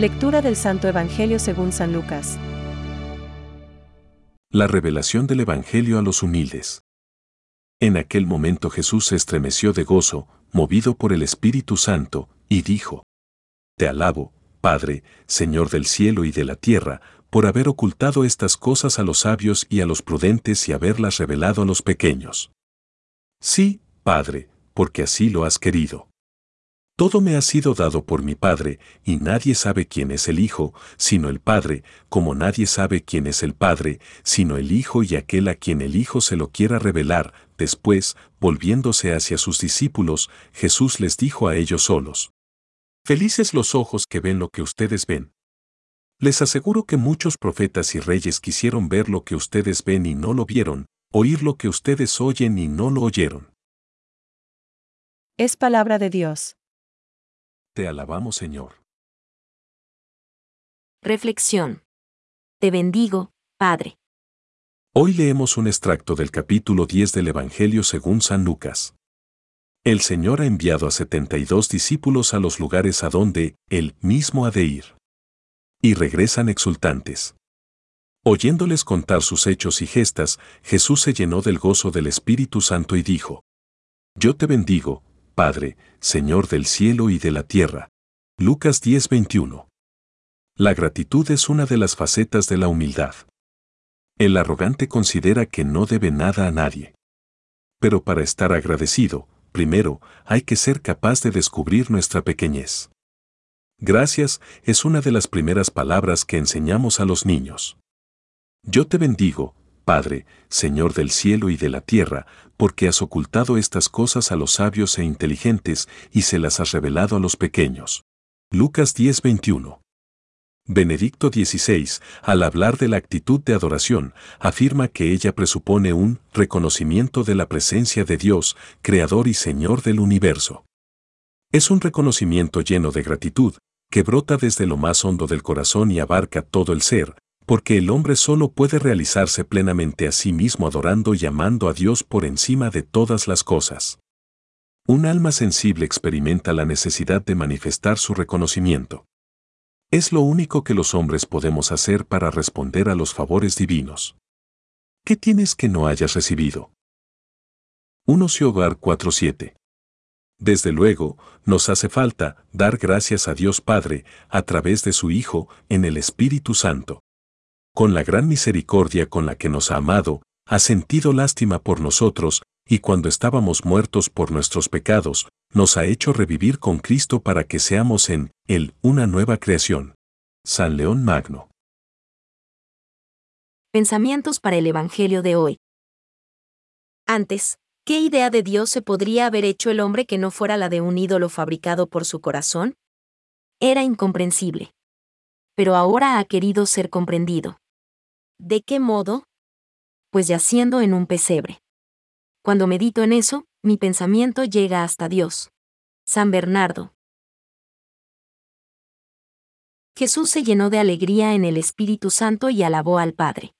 Lectura del Santo Evangelio según San Lucas. La revelación del Evangelio a los humildes. En aquel momento Jesús se estremeció de gozo, movido por el Espíritu Santo, y dijo, Te alabo, Padre, Señor del cielo y de la tierra, por haber ocultado estas cosas a los sabios y a los prudentes y haberlas revelado a los pequeños. Sí, Padre, porque así lo has querido. Todo me ha sido dado por mi Padre, y nadie sabe quién es el Hijo, sino el Padre, como nadie sabe quién es el Padre, sino el Hijo y aquel a quien el Hijo se lo quiera revelar. Después, volviéndose hacia sus discípulos, Jesús les dijo a ellos solos. Felices los ojos que ven lo que ustedes ven. Les aseguro que muchos profetas y reyes quisieron ver lo que ustedes ven y no lo vieron, oír lo que ustedes oyen y no lo oyeron. Es palabra de Dios. Te alabamos, Señor. Reflexión. Te bendigo, Padre. Hoy leemos un extracto del capítulo 10 del Evangelio según San Lucas. El Señor ha enviado a 72 discípulos a los lugares a donde Él mismo ha de ir. Y regresan exultantes. Oyéndoles contar sus hechos y gestas, Jesús se llenó del gozo del Espíritu Santo y dijo, Yo te bendigo, Padre, Señor del cielo y de la tierra. Lucas 10:21. La gratitud es una de las facetas de la humildad. El arrogante considera que no debe nada a nadie. Pero para estar agradecido, primero, hay que ser capaz de descubrir nuestra pequeñez. Gracias es una de las primeras palabras que enseñamos a los niños. Yo te bendigo, Padre, Señor del cielo y de la tierra, porque has ocultado estas cosas a los sabios e inteligentes y se las has revelado a los pequeños. Lucas 10:21. Benedicto XVI, al hablar de la actitud de adoración, afirma que ella presupone un reconocimiento de la presencia de Dios, Creador y Señor del universo. Es un reconocimiento lleno de gratitud, que brota desde lo más hondo del corazón y abarca todo el ser, porque el hombre solo puede realizarse plenamente a sí mismo adorando y amando a Dios por encima de todas las cosas. Un alma sensible experimenta la necesidad de manifestar su reconocimiento. Es lo único que los hombres podemos hacer para responder a los favores divinos. ¿Qué tienes que no hayas recibido? 1 Hogar 4.7 Desde luego, nos hace falta dar gracias a Dios Padre, a través de su Hijo, en el Espíritu Santo con la gran misericordia con la que nos ha amado, ha sentido lástima por nosotros, y cuando estábamos muertos por nuestros pecados, nos ha hecho revivir con Cristo para que seamos en Él una nueva creación. San León Magno. Pensamientos para el Evangelio de hoy. Antes, ¿qué idea de Dios se podría haber hecho el hombre que no fuera la de un ídolo fabricado por su corazón? Era incomprensible. Pero ahora ha querido ser comprendido. ¿De qué modo? Pues yaciendo en un pesebre. Cuando medito en eso, mi pensamiento llega hasta Dios. San Bernardo. Jesús se llenó de alegría en el Espíritu Santo y alabó al Padre.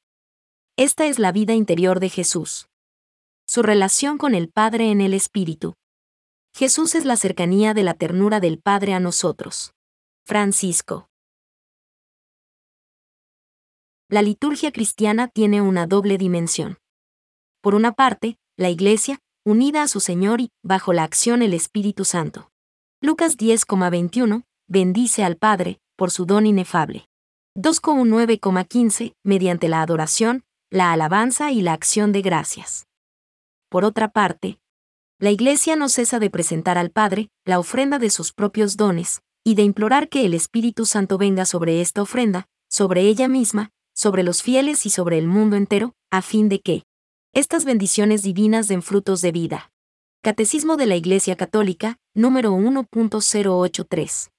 Esta es la vida interior de Jesús. Su relación con el Padre en el Espíritu. Jesús es la cercanía de la ternura del Padre a nosotros. Francisco. La liturgia cristiana tiene una doble dimensión. Por una parte, la Iglesia, unida a su Señor y, bajo la acción el Espíritu Santo. Lucas 10,21, bendice al Padre, por su don inefable. 2,9,15, mediante la adoración, la alabanza y la acción de gracias. Por otra parte, la Iglesia no cesa de presentar al Padre la ofrenda de sus propios dones, y de implorar que el Espíritu Santo venga sobre esta ofrenda, sobre ella misma, sobre los fieles y sobre el mundo entero, a fin de que estas bendiciones divinas den frutos de vida. Catecismo de la Iglesia Católica, número 1.083.